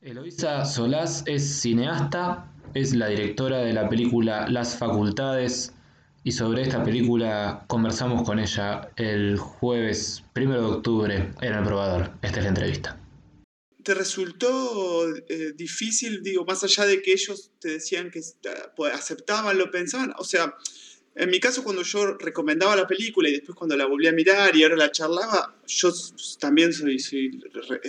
Eloisa Solás es cineasta, es la directora de la película Las Facultades y sobre esta película conversamos con ella el jueves 1 de octubre en el probador. Esta es la entrevista. ¿Te resultó eh, difícil, digo, más allá de que ellos te decían que pues, aceptaban, lo pensaban? O sea, en mi caso, cuando yo recomendaba la película y después cuando la volví a mirar y ahora la charlaba, yo también soy,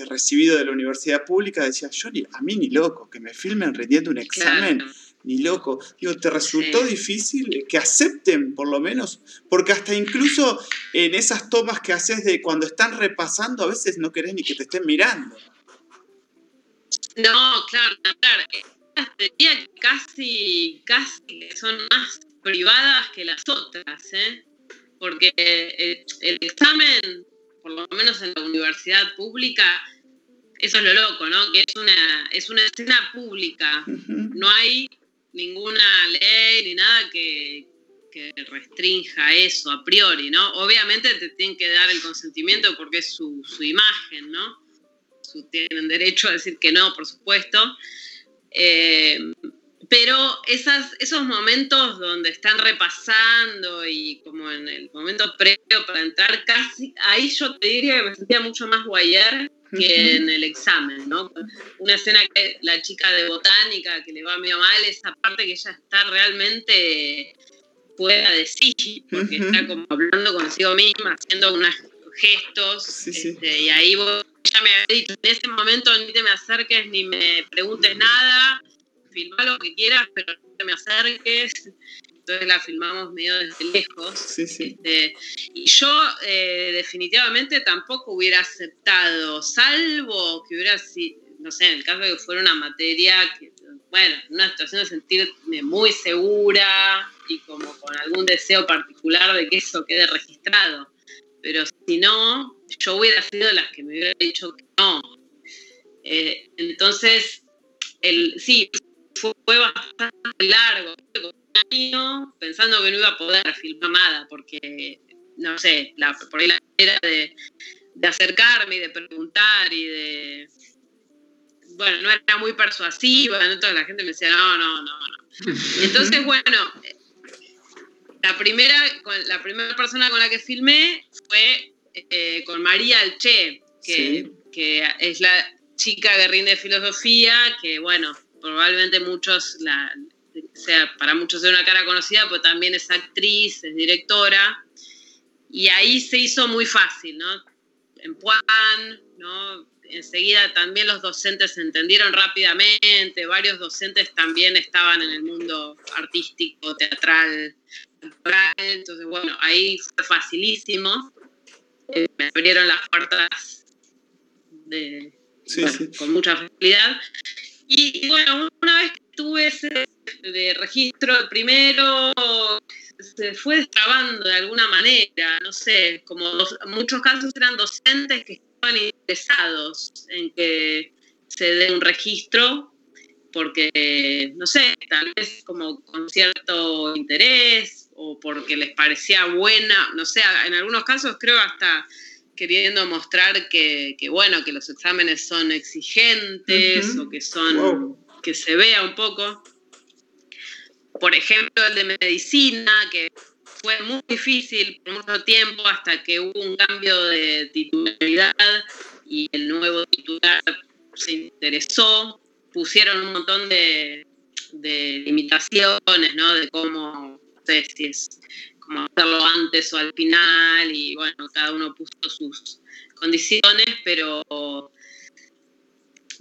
recibido de la universidad pública, decía, yo ni, a mí ni loco, que me filmen rendiendo un examen, ni loco. Digo, ¿te resultó difícil que acepten por lo menos? Porque hasta incluso en esas tomas que haces de cuando están repasando, a veces no querés ni que te estén mirando. No, claro, claro. Casi, casi son más privadas que las otras, ¿eh? porque eh, el, examen, por lo menos en la universidad pública, eso es lo loco, ¿no? Que es una, es una escena pública, no hay ninguna ley ni nada que, restrinja eso a priori, ¿no? Obviamente te tienen que dar el consentimiento porque es su, su imagen, ¿no? tienen derecho a decir que no, por supuesto. Eh, pero esas, esos momentos donde están repasando y como en el momento previo para entrar, casi ahí yo te diría que me sentía mucho más guayar que en el examen, ¿no? Una escena que la chica de botánica que le va medio mal, esa parte que ella está realmente pueda decir, porque está como hablando consigo misma, haciendo unos gestos, este, y ahí vos ya me había dicho, en ese momento ni te me acerques ni me preguntes nada, filma lo que quieras, pero no te me acerques. Entonces la filmamos medio desde lejos. Este, y yo eh, definitivamente tampoco hubiera aceptado, salvo que hubiera sido, no sé, en el caso de que fuera una materia que, bueno, una situación de sentirme muy segura y como con algún deseo particular de que eso quede registrado. Pero si no, yo hubiera sido de las que me hubiera dicho que no. Eh, entonces, el, sí, fue bastante largo, un año, pensando que no iba a poder filmar nada, porque, no sé, la, por ahí la manera de, acercarme y de preguntar y de... Bueno, no era muy persuasiva, entonces la gente me decía, no, no, no, no. Entonces, bueno, la primera, la primera persona con la que filmé fue eh, con María Alche, que, que es la chica que rinde filosofía, que bueno, probablemente muchos, la, sea, para muchos es una cara conocida, pero también es actriz, es directora, y ahí se hizo muy fácil, ¿no? En Puan, ¿no? Enseguida también los docentes se entendieron rápidamente, varios docentes también estaban en el mundo artístico, teatral, entonces bueno, ahí fue facilísimo, eh, me abrieron las puertas de, con mucha facilidad. Y, bueno, una vez que tuve ese de registro primero, se fue destrabando de alguna manera, no sé, como muchos casos eran docentes que estaban interesados en que se dé un registro porque, no sé, tal vez como con cierto interés o porque les parecía buena, no sé, en algunos casos creo hasta queriendo mostrar que, bueno, que los exámenes son exigentes o que son, que se vea un poco. Por ejemplo, el de medicina, que fue muy difícil por mucho tiempo hasta que hubo un cambio de titularidad y el nuevo titular se interesó, pusieron un montón de, de limitaciones, ¿no? De cómo, no sé si es como hacerlo antes o al final, y bueno, cada uno puso sus condiciones, pero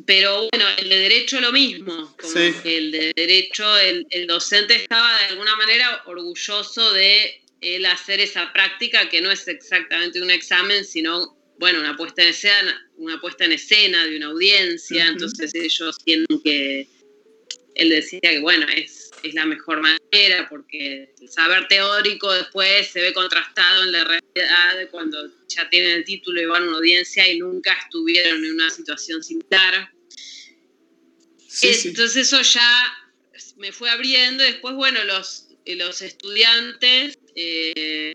pero bueno, el de derecho lo mismo, como que el de derecho, el, docente estaba de alguna manera orgulloso de él hacer esa práctica que no es exactamente un examen, sino, bueno, una puesta en escena, una puesta en escena de una audiencia, entonces ellos tienen que, él decía que bueno, es es la mejor manera, porque el saber teórico después se ve contrastado en la realidad cuando ya tienen el título y van a una audiencia y nunca estuvieron en una situación similar. Entonces eso ya me fue abriendo. Después, bueno, los, los estudiantes, eh,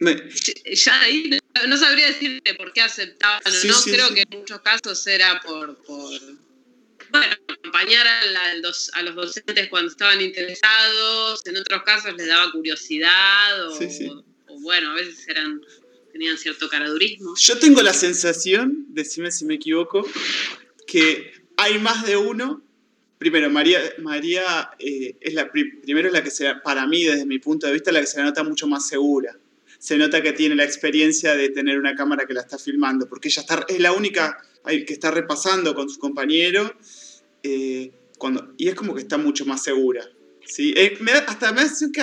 Ya ahí no, sabría decirte por qué aceptaban o no. Creo que en muchos casos era por, por bueno, acompañar a, los, a, los, docentes cuando estaban interesados. En otros casos les daba curiosidad o, o bueno, a veces eran tenían cierto caradurismo. Yo tengo la sensación, decime si me equivoco, que hay más de uno. Primero, María, María eh, es la primero es la que se, para mí, desde mi punto de vista, la que se nota mucho más segura. Se nota que tiene la experiencia de tener una cámara que la está filmando, porque ella está, es la única que está repasando con su compañero, eh, cuando, y es como que está mucho más segura. ¿sí? Eh, me hasta me hace que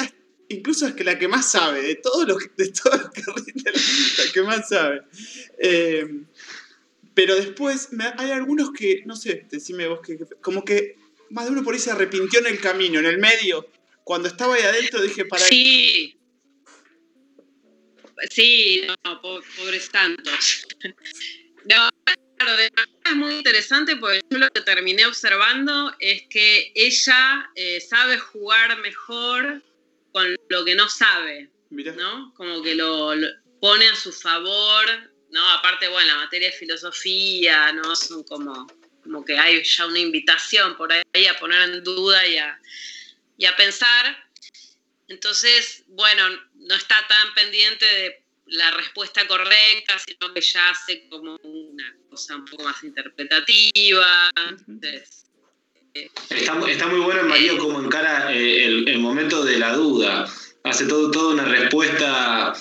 incluso es que la que más sabe, de todos los, de todos los la, que más sabe. Pero después hay algunos que, no sé, decime vos que, como que más de uno por ahí se arrepintió en el camino, en el medio. Cuando estaba ahí adentro dije para... Sí. Sí, no, pobres tantos. No, claro, es muy interesante porque yo lo que terminé observando es que ella eh, sabe jugar mejor con lo que no sabe, ¿no? Como que lo, pone a su favor ¿no? Aparte, bueno, la materia de filosofía, ¿no? Son como, como que hay ya una invitación por ahí a poner en duda y a, y a pensar. Entonces, bueno, no está tan pendiente de la respuesta correcta, sino que ya hace como una cosa un poco más interpretativa. Eh, está, está, muy bueno en María eh, como encara eh, el, el, momento de la duda. Hace todo, toda una respuesta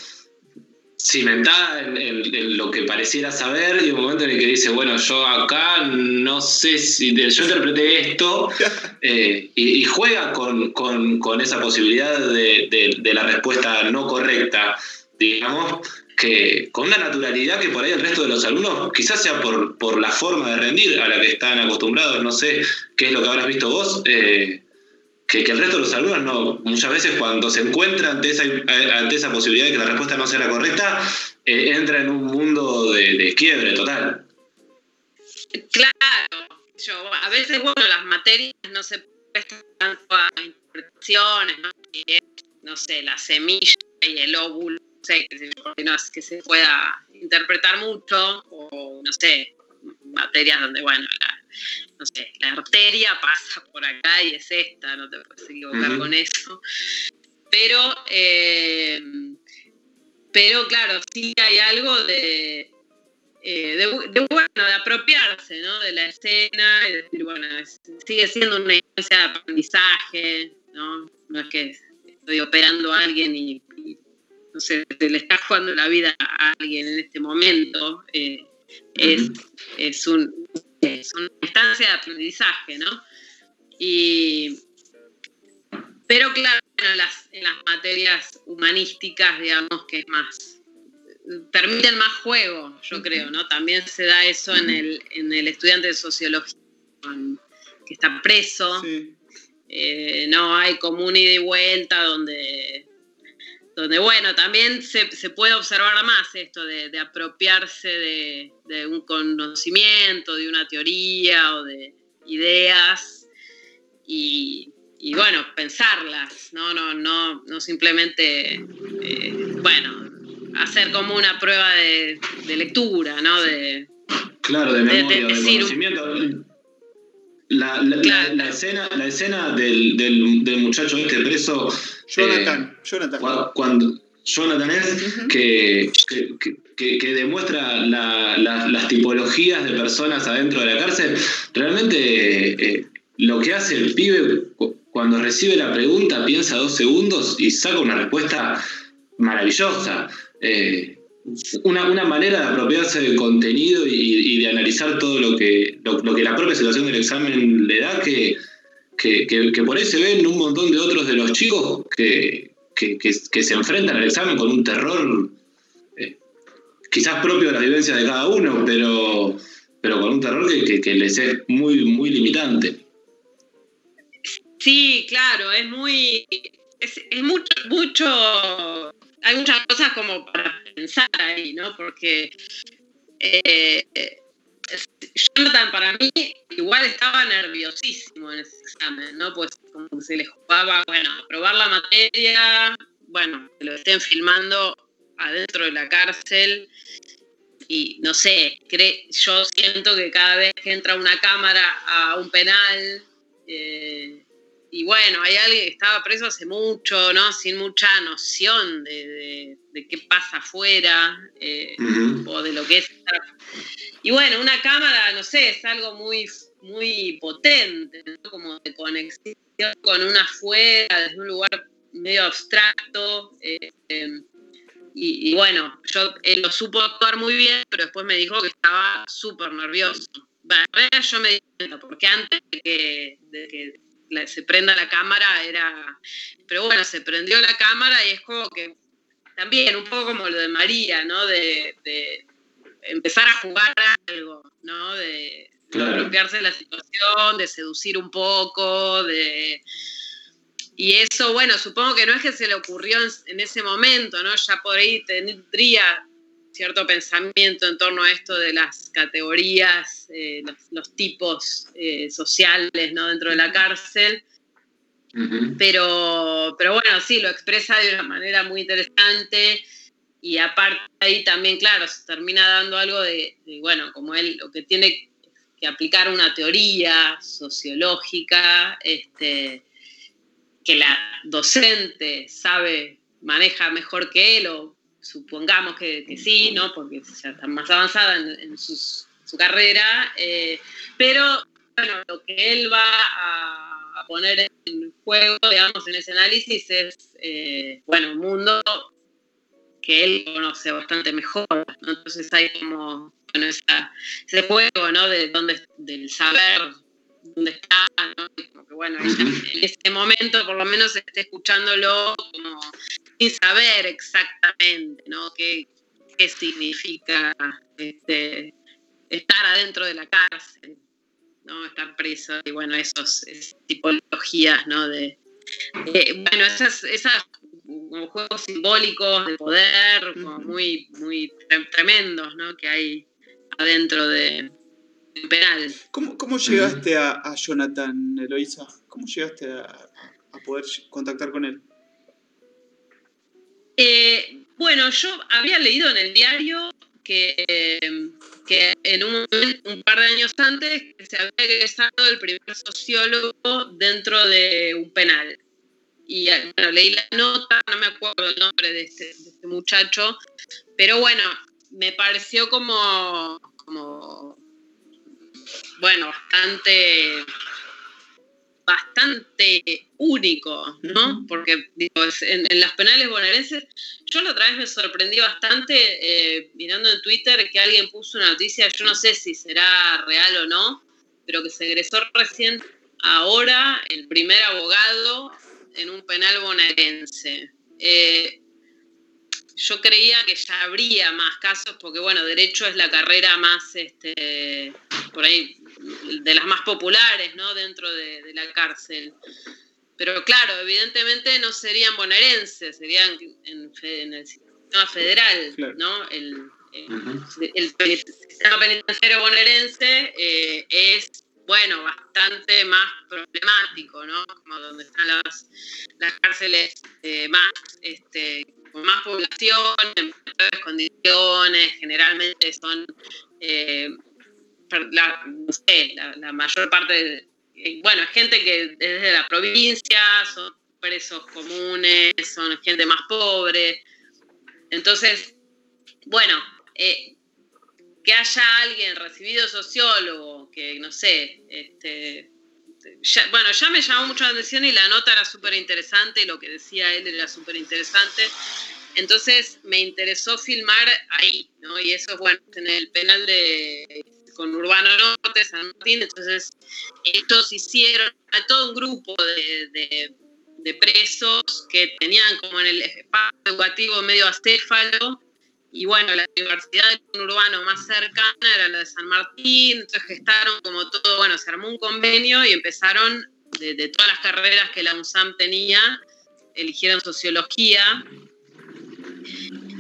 cimentada en, lo que pareciera saber y un momento en el que dice, bueno, yo acá no sé si yo interpreté esto eh, y, juega con, esa posibilidad de, la respuesta no correcta, digamos, que con una naturalidad que por ahí el resto de los alumnos quizás sea por, por la forma de rendir a la que están acostumbrados, no sé qué es lo que habrás visto vos. Eh, que, el resto de los alumnos no, muchas veces cuando se encuentra ante esa, ante esa posibilidad de que la respuesta no sea la correcta, eh, entra en un mundo de, quiebre total. Claro, a veces, bueno, las materias no se prestan tanto a interpretaciones, ¿no? no sé, la semilla y el óvulo, sé, que, no es que se pueda interpretar mucho, o no sé, materias donde, bueno, la, no sé, la arteria pasa por acá y es esta, no te puedes equivocar con eso. Pero, eh, pero claro, sí hay algo de, eh, de, bueno, de apropiarse ¿no? de la escena y decir, bueno, sigue siendo una instancia de aprendizaje, ¿no? No es que estoy operando a alguien y, no sé, se le está jugando la vida a alguien en este momento. Eh, es, es, un, es una instancia de aprendizaje, ¿no? Y, pero claro, en las, en las materias humanísticas, digamos que es más, permiten más juego, yo creo, ¿no? También se da eso en el, en el estudiante de sociología que está preso. Eh, no hay como un ida y vuelta donde donde bueno, también se, puede observar más esto de, apropiarse de, un conocimiento, de una teoría o de ideas y, bueno, pensarlas, no, no, no, no simplemente, eh, bueno, hacer como una prueba de, lectura, ¿no? De, claro, de memoria, de, conocimiento. La, la, escena, la escena del, del muchacho este preso Jonathan, eh, Jonathan. Cuando, Jonathan es que, que, demuestra las tipologías de personas adentro de la cárcel, realmente eh, lo que hace el pibe cuando recibe la pregunta piensa dos segundos y saca una respuesta maravillosa. Eh, una, manera de apropiarse del contenido y, de analizar todo lo que, lo que la propia situación del examen le da que que, por ahí se ven un montón de otros de los chicos que, se enfrentan al examen con un terror eh, quizás propio de las vivencias de cada uno, pero, pero con un terror que, les es muy, muy limitante. Sí, claro, es muy. Es, mucho, mucho. Hay muchas cosas como para pensar ahí, ¿no? Porque. Eh, Jonathan para mí igual estaba nerviosísimo en ese examen, ¿no? Pues como se le jugaba, bueno, probar la materia, bueno, que lo estén filmando adentro de la cárcel y no sé, yo siento que cada vez que entra una cámara a un penal, eh, y bueno, hay alguien que estaba preso hace mucho, ¿no? Sin mucha noción de, qué pasa afuera eh, o de lo que es. Y bueno, una cámara, no sé, es algo muy, muy potente, ¿no? Como de conexión con una afuera, desde un lugar medio abstracto. Eh, y, bueno, yo él lo supo actuar muy bien, pero después me dijo que estaba súper nervioso. yo me di cuenta, porque antes de que, se prenda la cámara era... Pero bueno, se prendió la cámara y es como que también un poco como lo de María, ¿no? De, empezar a jugar algo, ¿no? De, de la situación, de seducir un poco, de y eso, bueno, supongo que no es que se le ocurrió en, ese momento, ¿no? Ya por ahí tendría cierto pensamiento en torno a esto de las categorías, eh, los, tipos eh, sociales, ¿no? Dentro de la cárcel. pero, pero bueno, sí, lo expresa de una manera muy interesante y aparte ahí también, claro, se termina dando algo de, de, bueno, como él lo que tiene que aplicar una teoría sociológica, este, que la docente sabe, maneja mejor que él, o supongamos que, sí, ¿no? Porque ya está más avanzada en, su carrera, eh, pero bueno, lo que él va a, poner en juego, digamos, en ese análisis es, eh, bueno, un mundo que él conoce bastante mejor, Entonces hay como, bueno, ese juego, ¿no? De donde, del saber dónde está, ¿no? Como que bueno, en ese momento por lo menos esté escuchándolo como sin saber exactamente, ¿no? Qué, qué significa este, estar adentro de la cárcel, ¿no? Estar preso y bueno, esos, esas tipologías, ¿no? De, bueno, esas, esas como juegos simbólicos de poder, como muy, muy tremendos, ¿no? Que hay adentro de, penal. ¿Cómo, llegaste a, Jonathan, Eloisa? ¿Cómo llegaste a, poder contactar con él? Eh, bueno, yo había leído en el diario que, que en un, un, par de años antes se había egresado el primer sociólogo dentro de un penal. Y bueno, leí la nota, no me acuerdo el nombre de este, este muchacho, pero bueno, me pareció como, como bueno, bastante, bastante único, ¿no? Porque digo, en, las penales bonaerenses, yo la otra vez me sorprendí bastante eh, mirando en Twitter que alguien puso una noticia, yo no sé si será real o no, pero que se egresó recién ahora el primer abogado en un penal bonaerense. Eh, yo creía que ya habría más casos, porque bueno, derecho es la carrera más, este, por ahí, de las más populares, ¿no? Dentro de, la cárcel. Pero claro, evidentemente no serían bonaerenses, serían en, el sistema federal, ¿no? El, sistema penitenciario bonaerense eh, es, bueno, bastante más problemático, ¿no? Como donde están las, las cárceles eh, más este, con más población, en mejores condiciones, generalmente son, eh, la, no sé, la, mayor parte, de, eh, bueno, gente que es de la provincia, son presos comunes, son gente más pobre. Entonces, bueno, eh, que haya alguien recibido sociólogo, que no sé, este, bueno, ya me llamó mucho la atención y la nota era súper interesante y lo que decía él era súper interesante. Entonces me interesó filmar ahí, ¿no? Y eso es bueno, en el penal de con Urbano Norte, San Martín. Entonces, estos hicieron a todo un grupo de, de, presos que tenían como en el espacio educativo medio acéfalo y bueno, la universidad de urbano más cercana era la de San Martín, entonces gestaron como todo, bueno, se armó un convenio y empezaron de, todas las carreras que la UNSAM tenía, eligieron sociología.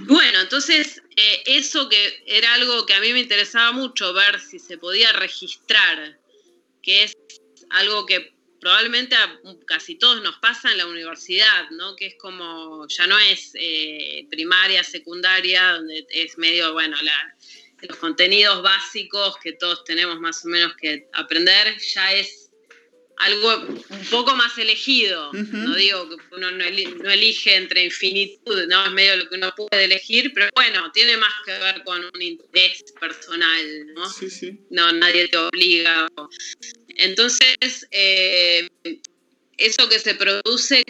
Bueno, entonces eh, eso que era algo que a mí me interesaba mucho ver si se podía registrar, que es algo que probablemente a casi todos nos pasa en la universidad, ¿no? Que es como, ya no es eh, primaria, secundaria, donde es medio, bueno, los contenidos básicos que todos tenemos más o menos que aprender, ya es algo un poco más elegido. No digo que uno no, elige entre infinitud, no es medio lo que uno puede elegir, pero bueno, tiene más que ver con un interés personal, ¿no? Sí, sí. No, nadie te obliga. Entonces, eh, eso que se produce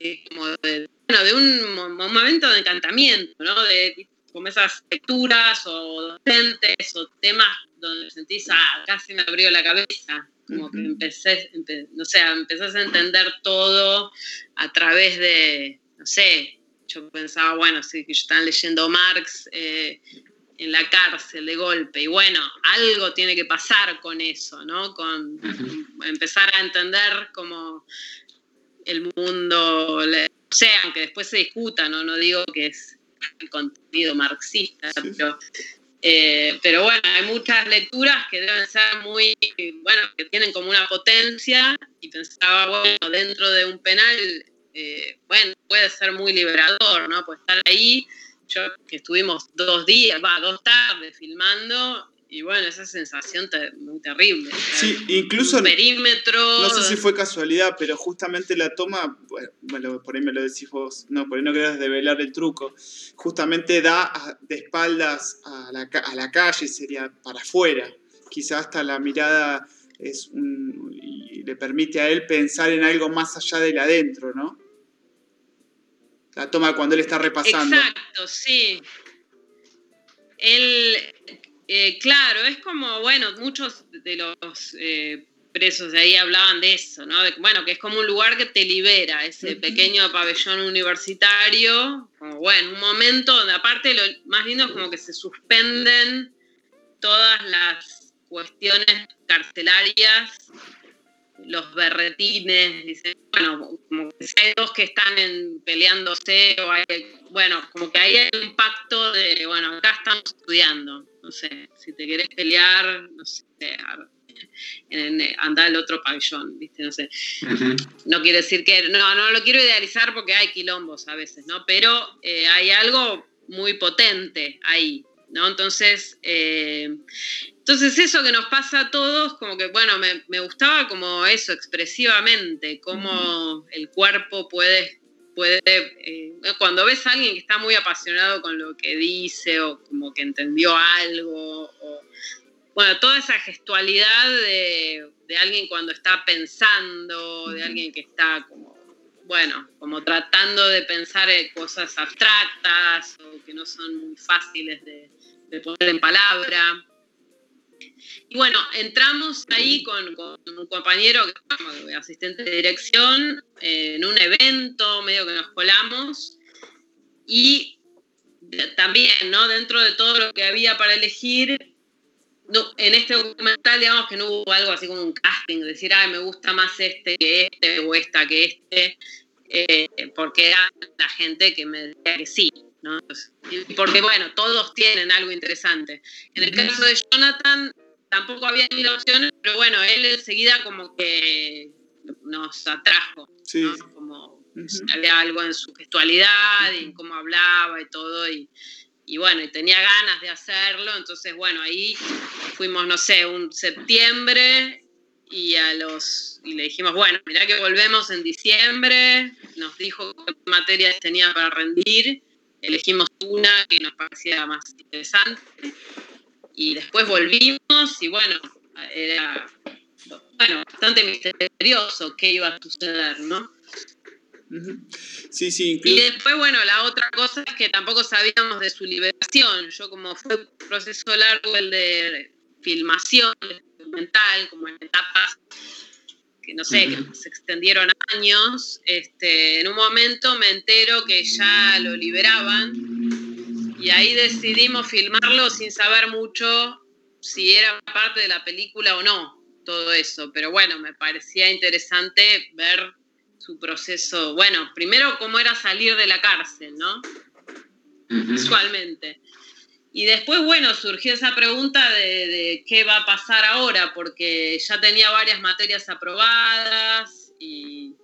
eh, como de, bueno, de un, momento de encantamiento, ¿no? De como esas lecturas o docentes o temas donde sentís, ah, casi me abrió la cabeza como que empecé, no sé, empezás a entender todo a través de, no sé, yo pensaba, bueno, sí, que están leyendo Marx eh, en la cárcel de golpe, y bueno, algo tiene que pasar con eso, ¿no? Con empezar a entender como el mundo, o sea, aunque después se discuta, ¿no? No digo que es el contenido marxista, pero eh, pero bueno, hay muchas lecturas que deben ser muy, bueno, que tienen como una potencia y pensaba, bueno, dentro de un penal, eh, bueno, puede ser muy liberador, ¿no? Pues estar ahí, yo que estuvimos dos días, va, dos tardes filmando, y bueno, esa sensación muy terrible. Sí, incluso. perímetro. No sé si fue casualidad, pero justamente la toma, bueno, por ahí me lo decís vos, no, por ahí no querés develar el truco. Justamente da de espaldas a la, a la calle, sería para afuera. Quizás hasta la mirada es y le permite a él pensar en algo más allá del adentro, ¿no? La toma cuando él está repasando. Exacto, sí. Él eh, claro, es como, bueno, muchos de los eh, presos de ahí hablaban de eso, ¿no? bueno, que es como un lugar que te libera, ese pequeño pabellón universitario, como, bueno, un momento donde aparte lo más lindo es como que se suspenden todas las cuestiones carcelarias, los berretines, dicen, bueno, como que hay dos que están en, peleándose, o hay, bueno, como que ahí hay un pacto de, bueno, acá estamos estudiando no sé, si te querés pelear, no sé, anda al otro pabellón, ¿viste? No sé. No quiere decir que, no, no lo quiero idealizar porque hay quilombos a veces, ¿no? Pero eh, hay algo muy potente ahí, ¿no? Entonces, eh, entonces eso que nos pasa a todos, como que, bueno, me, me gustaba como eso, expresivamente, cómo el cuerpo puede puede, eh, cuando ves a alguien que está muy apasionado con lo que dice o como que entendió algo, o, bueno, toda esa gestualidad de, alguien cuando está pensando, de alguien que está como, bueno, como tratando de pensar en cosas abstractas o que no son muy fáciles de, de poner en palabra. Y bueno, entramos ahí con, un compañero, que asistente de dirección, eh, en un evento, medio que nos colamos. Y también, ¿no? Dentro de todo lo que había para elegir, en este documental, digamos que no hubo algo así como un casting, decir, ay, me gusta más este que este o esta que este, eh, porque era la gente que me decía que sí. ¿No? Porque, bueno, todos tienen algo interesante. En el caso de Jonathan, tampoco había ni opciones, pero bueno, él enseguida como que nos atrajo, Como había algo en su gestualidad y en cómo hablaba y todo, y, bueno, y tenía ganas de hacerlo, entonces bueno, ahí fuimos, no sé, un septiembre y a los y le dijimos, bueno, mirá que volvemos en diciembre, nos dijo qué materias tenía para rendir, elegimos una que nos parecía más interesante y después volvimos y bueno, era bueno, bastante misterioso qué iba a suceder, ¿no? Sí, sí, Y después, bueno, la otra cosa es que tampoco sabíamos de su liberación. Yo como fue un proceso largo el de filmación documental, como en etapas que no sé, que se extendieron años, este, en un momento me entero que ya lo liberaban y ahí decidimos filmarlo sin saber mucho si era parte de la película o no, todo eso. Pero bueno, me parecía interesante ver su proceso. Bueno, primero cómo era salir de la cárcel, ¿no? Visualmente. Y después, bueno, surgió esa pregunta de, qué va a pasar ahora, porque ya tenía varias materias aprobadas y,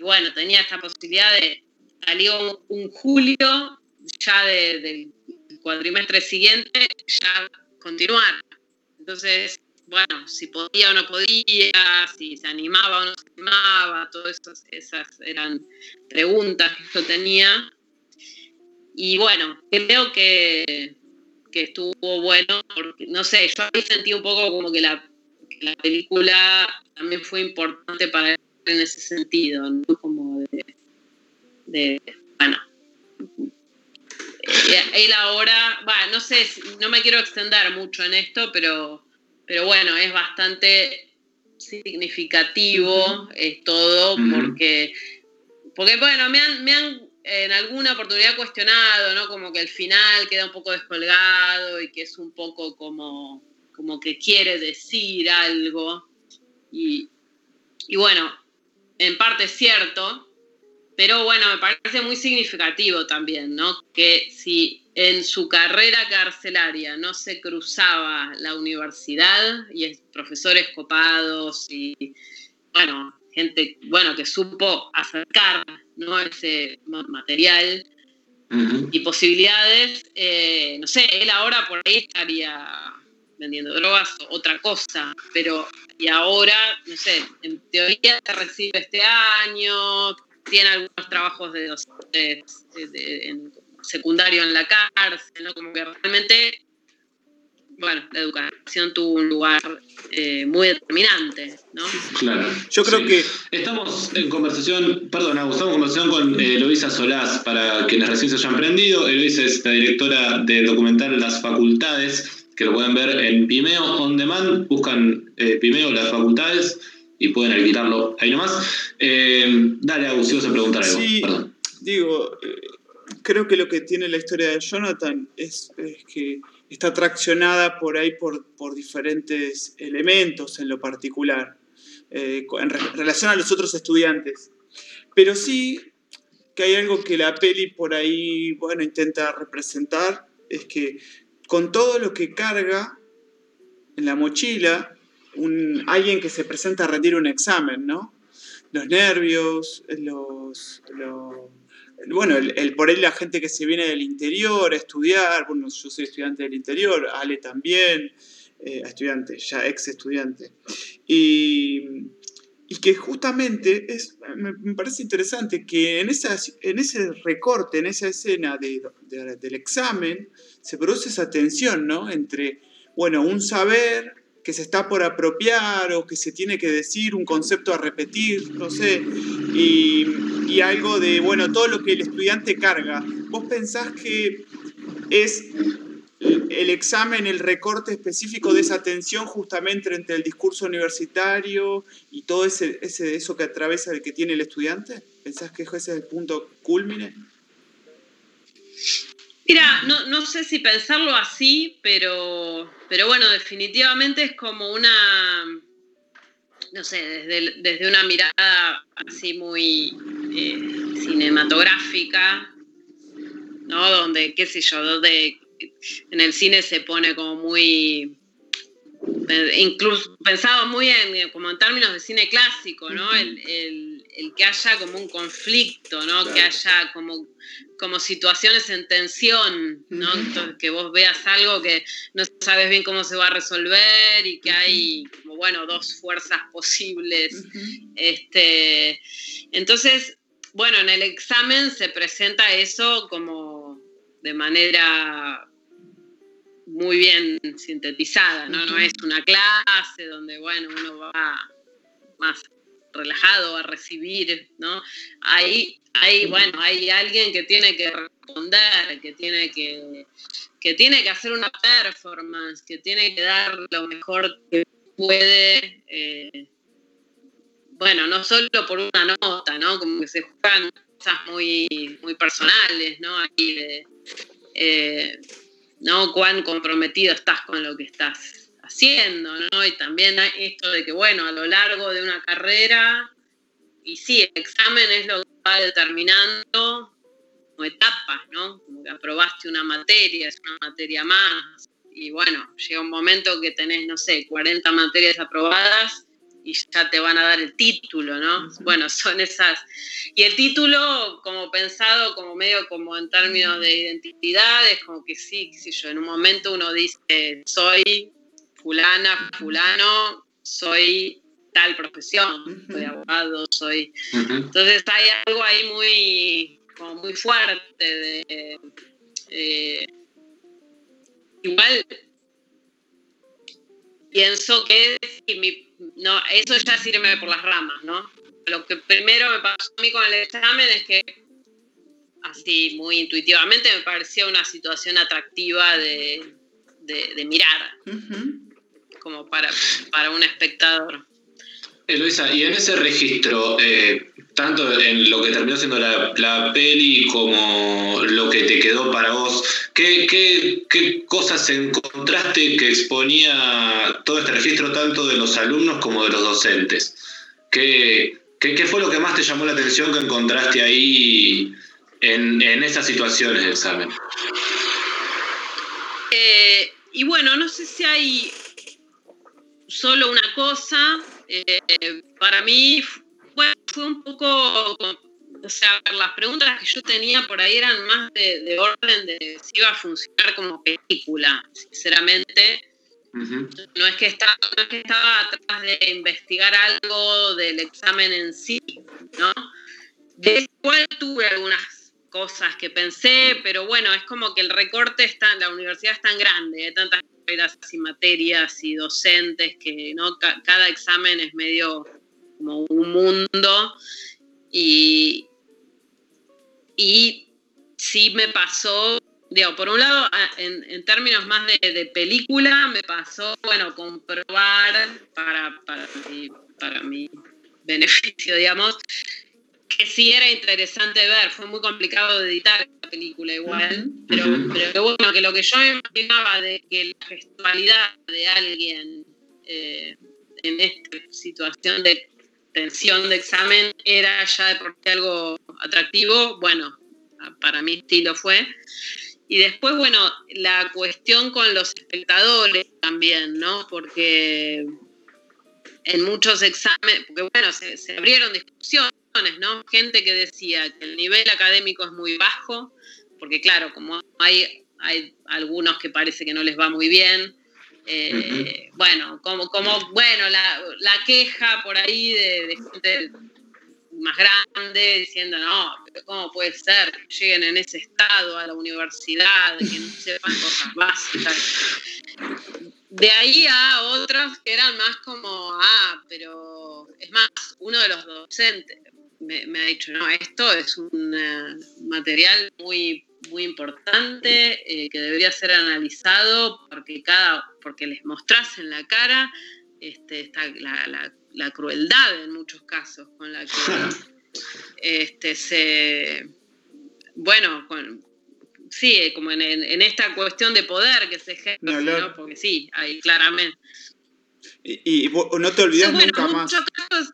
bueno, tenía esta posibilidad de salir un, julio ya del cuatrimestre siguiente, ya continuar. Entonces, bueno, si podía o no podía, si se animaba o no se animaba, todas esas eran preguntas que yo tenía. Y bueno, creo que, estuvo bueno, porque no sé, yo ahí sentí un poco como que la, película también fue importante para él en ese sentido, ¿no? Como de, bueno, eh, él ahora, bueno, no sé, no me quiero extender mucho en esto, pero, pero bueno, es bastante significativo es todo, porque, porque bueno, me han, me han en alguna oportunidad cuestionado, ¿no? Como que el final queda un poco descolgado y que es un poco como, como que quiere decir algo. Y, y bueno, en parte es cierto, pero bueno, me parece muy significativo también, ¿no? Que si en su carrera carcelaria no se cruzaba la universidad y profesores copados y, bueno, gente, bueno, que supo acercar ¿no? ese material y posibilidades, eh, no sé, él ahora por ahí estaría vendiendo drogas o otra cosa, pero y ahora, no sé, en teoría se recibe este año, tiene algunos trabajos de, en secundario en la cárcel, ¿no? Como que realmente bueno, la educación tuvo un lugar eh, muy determinante, ¿no? Claro. Yo creo que... Estamos en conversación, perdón, estamos en conversación con eh, Eloisa Solás, para quienes recién se hayan prendido. Eloisa es la directora del documental Las Facultades, que lo pueden ver en Pimeo On Demand, buscan eh, Pimeo Las Facultades y pueden alquilarlo ahí nomás. dale, Agus, si vas a preguntar algo, sí, Digo, creo que lo que tiene la historia de Jonathan es que está traccionada por ahí por, por diferentes elementos en lo particular, eh, en, relación a los otros estudiantes. Pero sí que hay algo que la peli por ahí, bueno, intenta representar, es que con todo lo que carga en la mochila, un, alguien que se presenta a rendir un examen, ¿no? Los nervios, los bueno, el, por él la gente que se viene del interior a estudiar, bueno, yo soy estudiante del interior, Ale también, eh, estudiante, ya ex estudiante. Y, que justamente es, me, parece interesante que en, en ese recorte, en esa escena del examen, se produce esa tensión, ¿no? Entre, bueno, un saber que se está por apropiar o que se tiene que decir, un concepto a repetir, no sé, y, algo de, bueno, todo lo que el estudiante carga. ¿Vos pensás que es el examen, el recorte específico de esa tensión justamente entre el discurso universitario y todo ese, ese eso que atraviesa el que tiene el estudiante? ¿Pensás que ese es el punto culmine? Mira, no, no, sé si pensarlo así, pero, pero bueno, definitivamente es como una, no sé, desde, una mirada así muy eh, cinematográfica, ¿no? Donde, qué sé yo, donde en el cine se pone como muy, incluso pensado muy en, como en términos de cine clásico, ¿no? el el que haya como un conflicto, ¿no? Que haya como, como situaciones en tensión, ¿no? que vos veas algo que no sabes bien cómo se va a resolver y que hay como, bueno, dos fuerzas posibles. este, entonces, bueno, en el examen se presenta eso como de manera muy bien sintetizada, ¿no? No es una clase donde, bueno, uno va más relajado a recibir, ¿no? Ahí, hay, bueno, hay alguien que tiene que responder, que tiene que, que tiene que hacer una performance, que tiene que dar lo mejor que puede, eh, bueno, no solo por una nota, ¿no? Como que se juegan cosas muy, muy personales, ¿no? Eh, ¿no? Cuán comprometido estás con lo que estás haciendo, ¿no? Y también esto de que, bueno, a lo largo de una carrera, y sí, el examen es lo que va determinando etapas, ¿no? Como que aprobaste una materia, es una materia más, y bueno, llega un momento que tenés, no sé, 40 materias aprobadas y ya te van a dar el título, ¿no? Bueno, son esas. Y el título, como pensado, como medio como en términos de identidades, como que sí, qué sé yo, en un momento uno dice, soy fulana, fulano, soy tal profesión, soy abogado, soy... Entonces hay algo ahí muy, como muy fuerte de... Eh, igual pienso que no, eso ya sirve por las ramas, ¿no? Lo que primero me pasó a mí con el examen es que, así muy intuitivamente, me parecía una situación atractiva de, mirar, como para, para un espectador. Luisa, y en ese registro, eh, tanto en lo que terminó siendo la, peli como lo que te quedó para vos, ¿qué, qué, cosas encontraste que exponía todo este registro tanto de los alumnos como de los docentes? ¿Qué, qué, fue lo que más te llamó la atención que encontraste ahí en, esas situaciones de examen? Eh, y bueno, no sé si hay solo una cosa, eh, para mí fue, un poco, o sea, las preguntas que yo tenía por ahí eran más de, orden de si iba a funcionar como película, sinceramente. no, es que estaba, no es que estaba atrás de investigar algo del examen en sí, ¿no? Después tuve algunas cosas que pensé, pero bueno, es como que el recorte está, en la universidad es tan grande, hay tantas y materias y docentes que ¿no? cada examen es medio como un mundo y, y sí me pasó, digo, por un lado, en, términos más de, película, me pasó, bueno, comprobar para, para, mi, para mi beneficio, digamos, que sí era interesante ver, fue muy complicado de editar la película igual, pero, pero, bueno, que lo que yo imaginaba de que la gestualidad de alguien eh, en esta situación de tensión de examen era ya de por sí algo atractivo, bueno, para mi estilo fue. Y después, bueno, la cuestión con los espectadores también, ¿no? Porque en muchos exámenes, porque bueno, se, se abrieron discusiones ¿no? Gente que decía que el nivel académico es muy bajo, porque claro, como hay, hay algunos que parece que no les va muy bien, eh, bueno, como, como bueno, la, queja por ahí de, gente más grande diciendo, no, pero ¿cómo puede ser que lleguen en ese estado a la universidad, que no sepan cosas básicas? De ahí a otros que eran más como, ah, pero es más, uno de los docentes, me, ha dicho, no, esto es un eh, material muy, muy importante eh, que debería ser analizado porque, cada, porque les mostrás en la cara este, está la, crueldad en muchos casos con la que este, se... Bueno, con, sí, como en, esta cuestión de poder que se ejerce, no, porque sí, hay claramente. Y, no te olvidas nunca más. Casos,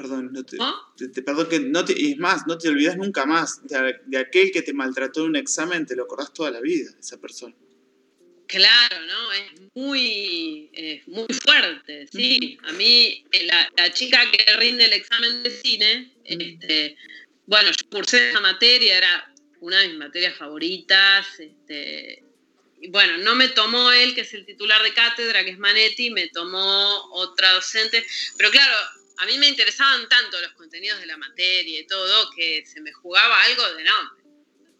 Perdón, no te, perdón que no te, y es más, no te olvidas nunca más de, aquel que te maltrató en un examen, te lo acordás toda la vida, esa persona. Claro, ¿no? Es muy, muy fuerte, sí. A mí, eh, la, chica que rinde el examen de cine, este, bueno, yo cursé esa materia, era una de mis materias favoritas, este, bueno, no me tomó él, que es el titular de cátedra, que es Manetti, me tomó otra docente, pero claro, a mí me interesaban tanto los contenidos de la materia y todo que se me jugaba algo de no.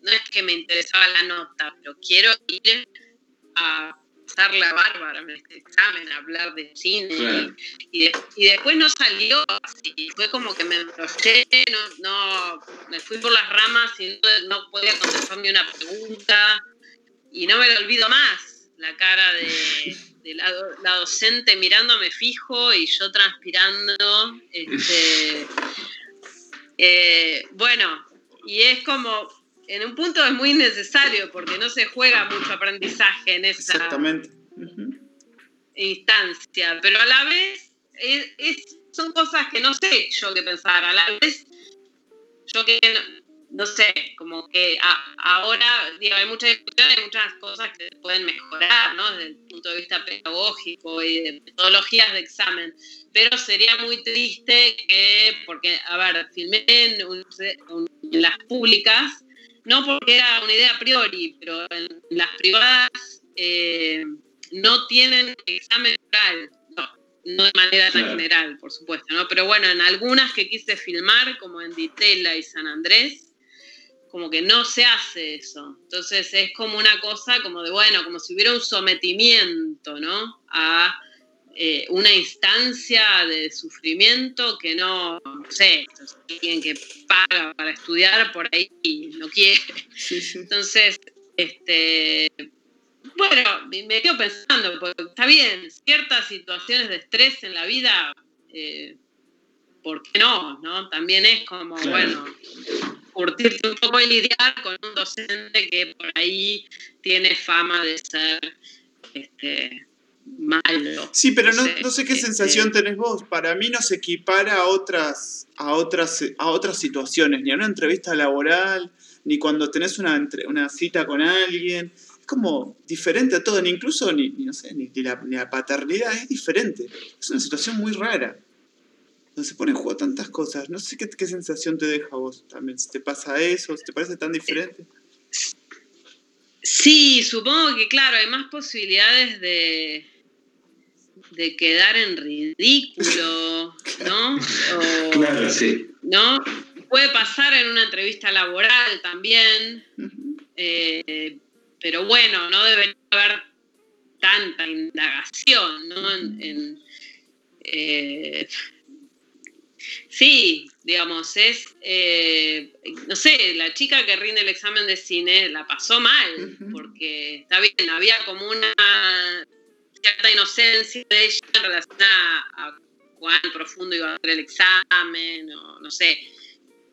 No es que me interesaba la nota, pero quiero ir a pasar la bárbara en este examen, hablar de cine. Y, después no salió así. Fue como que me enrollé, no, me fui por las ramas y no, no podía contestarme una pregunta. Y no me lo olvido más, la cara de de la, docente mirándome fijo y yo transpirando. Este, eh, bueno, y es como, en un punto es muy necesario porque no se juega mucho aprendizaje en esa instancia, pero a la vez son cosas que no sé yo qué pensar, a la vez yo que no sé, como que ahora, digo, hay muchas discusiones, hay muchas cosas que pueden mejorar, ¿no? Desde el punto de vista pedagógico y de metodologías de examen. Pero sería muy triste que, porque, a ver, filmé en, las públicas, no porque era una idea a priori, pero en las privadas eh, no tienen examen oral no de manera tan general, por supuesto, ¿no? Pero bueno, en algunas que quise filmar, como en Ditela y San Andrés, como que no se hace eso. Entonces es como una cosa como de, bueno, como si hubiera un sometimiento, ¿no? A eh, una instancia de sufrimiento que no, no sé, alguien que paga para estudiar por ahí y no quiere. Entonces, este, bueno, me quedo pensando, porque está bien, ciertas situaciones de estrés en la vida, eh, ¿por qué no? no? También es como, bueno, curtirte un poco y lidiar con un docente que por ahí tiene fama de ser este, malo. Sí, pero no, no sé qué este, sensación tenés vos. Para mí no se equipara a otras, a otras, a otras situaciones, ni a una entrevista laboral, ni cuando tenés una, una cita con alguien como diferente a todo, ni incluso ni, no sé, ni, la, paternidad es diferente. Es una situación muy rara. Donde se pone en juego tantas cosas. No sé qué, qué sensación te deja a vos también. Si te pasa eso, si te parece tan diferente. Sí, supongo que claro, hay más posibilidades de, de quedar en ridículo, ¿no? claro, sí. ¿No? Puede pasar en una entrevista laboral también pero bueno, no debería haber tanta indagación, ¿no? Eh, sí, digamos, es, eh, no sé, la chica que rinde el examen de cine la pasó mal, porque está bien, había como una cierta inocencia de ella en relación a, cuán profundo iba a ser el examen, o no sé,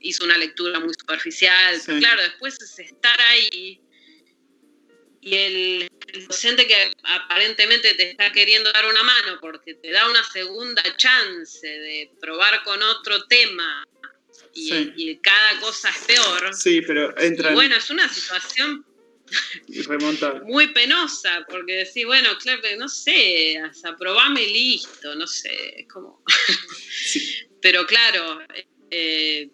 hizo una lectura muy superficial, pero claro, después es estar ahí y el, docente que aparentemente te está queriendo dar una mano porque te da una segunda chance de probar con otro tema y, cada cosa es peor. Sí, pero entra. bueno, es una situación muy penosa porque decís, bueno, claro, no sé, aprobame y listo, no sé, es como. pero claro. Eh,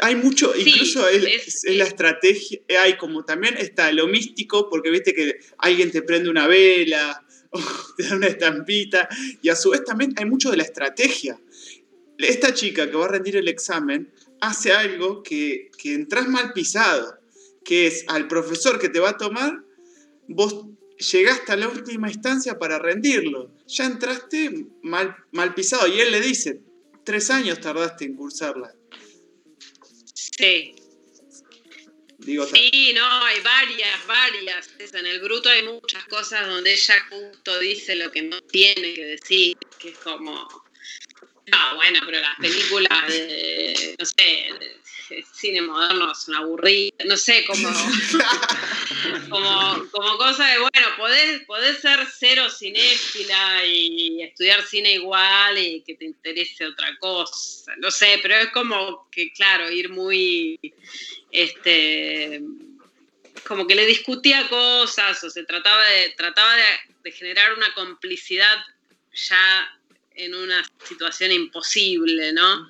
hay mucho, incluso es, la estrategia, hay como también está lo místico, porque viste que alguien te prende una vela, o te da una estampita, y a su vez también hay mucho de la estrategia. Esta chica que va a rendir el examen hace algo que, que entras mal pisado, que es al profesor que te va a tomar, vos llegaste a la última instancia para rendirlo. Ya entraste mal, mal pisado. Y él le dice, tres años tardaste en cursarla. Sí. sí, no, hay varias, varias. En el bruto hay muchas cosas donde ella justo dice lo que no tiene que decir, que es como... No, bueno, pero las películas de, no sé, cine moderno son aburridas, no sé, como, como, como cosa de, bueno, podés, podés ser cero cinéfila y estudiar cine igual y que te interese otra cosa, no sé, pero es como que, claro, ir muy, este, como que le discutía cosas o se trataba de, trataba de, generar una complicidad ya en una situación imposible, ¿no?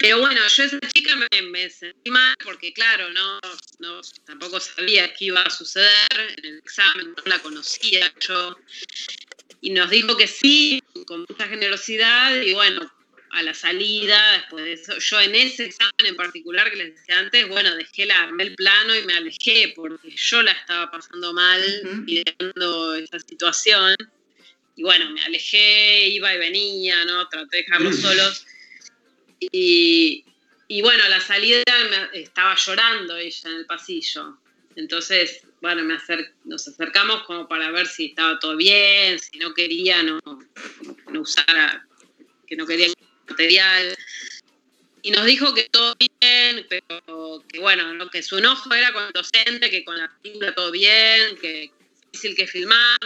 Pero bueno, yo esa chica me, sentí mal porque, claro, no, no, tampoco sabía qué iba a suceder en el examen, no la conocía yo. Y nos dijo que sí, con mucha generosidad, y bueno, a la salida, después de eso, yo en ese examen en particular que les decía antes, bueno, dejé la, armé el plano y me alejé porque yo la estaba pasando mal viendo esa situación. Y bueno, me alejé, iba y venía, ¿no? Traté de dejarlos solos. Y, bueno, a la salida estaba llorando ella en el pasillo. Entonces, bueno, me nos acercamos como para ver si estaba todo bien, si no quería, no, no usara, que no quería material. Y nos dijo que todo bien, pero que bueno, que su enojo era con el docente, que con la película todo bien, que difícil que filmar,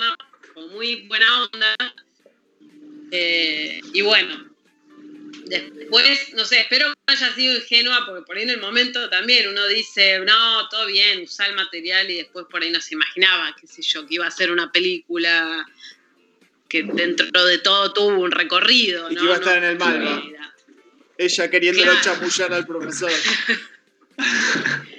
como muy buena onda. Eh, y bueno, Después, no sé, espero que haya sido ingenua, porque por ahí en el momento también uno dice, no, todo bien, usar el material y después por ahí no se imaginaba, qué sé yo, que iba a ser una película que dentro de todo tuvo un recorrido. Y ¿no? que iba a estar No en el Malva. Ella queriéndolo Claro. chamullar al profesor.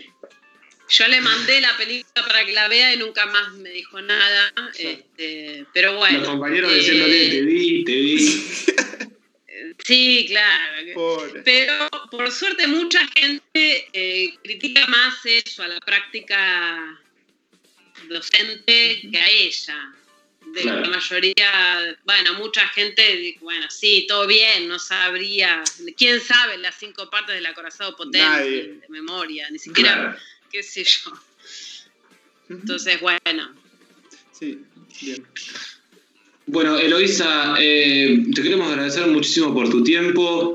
Yo le mandé la película para que la vea y nunca más me dijo nada. este, pero bueno. Los compañeros eh, diciéndole, te vi, te vi. Sí, claro. Pobre. Pero por suerte mucha gente eh, critica más eso a la práctica docente que a ella. De Claro. la mayoría, bueno, mucha gente, dice, bueno, sí, todo bien, no sabría, quién sabe las cinco partes del acorazado potente Nadie. de memoria, ni siquiera, Claro. qué sé yo. Entonces, bueno, Sí, bien. Bueno, Eloisa, eh, te queremos agradecer muchísimo por tu tiempo.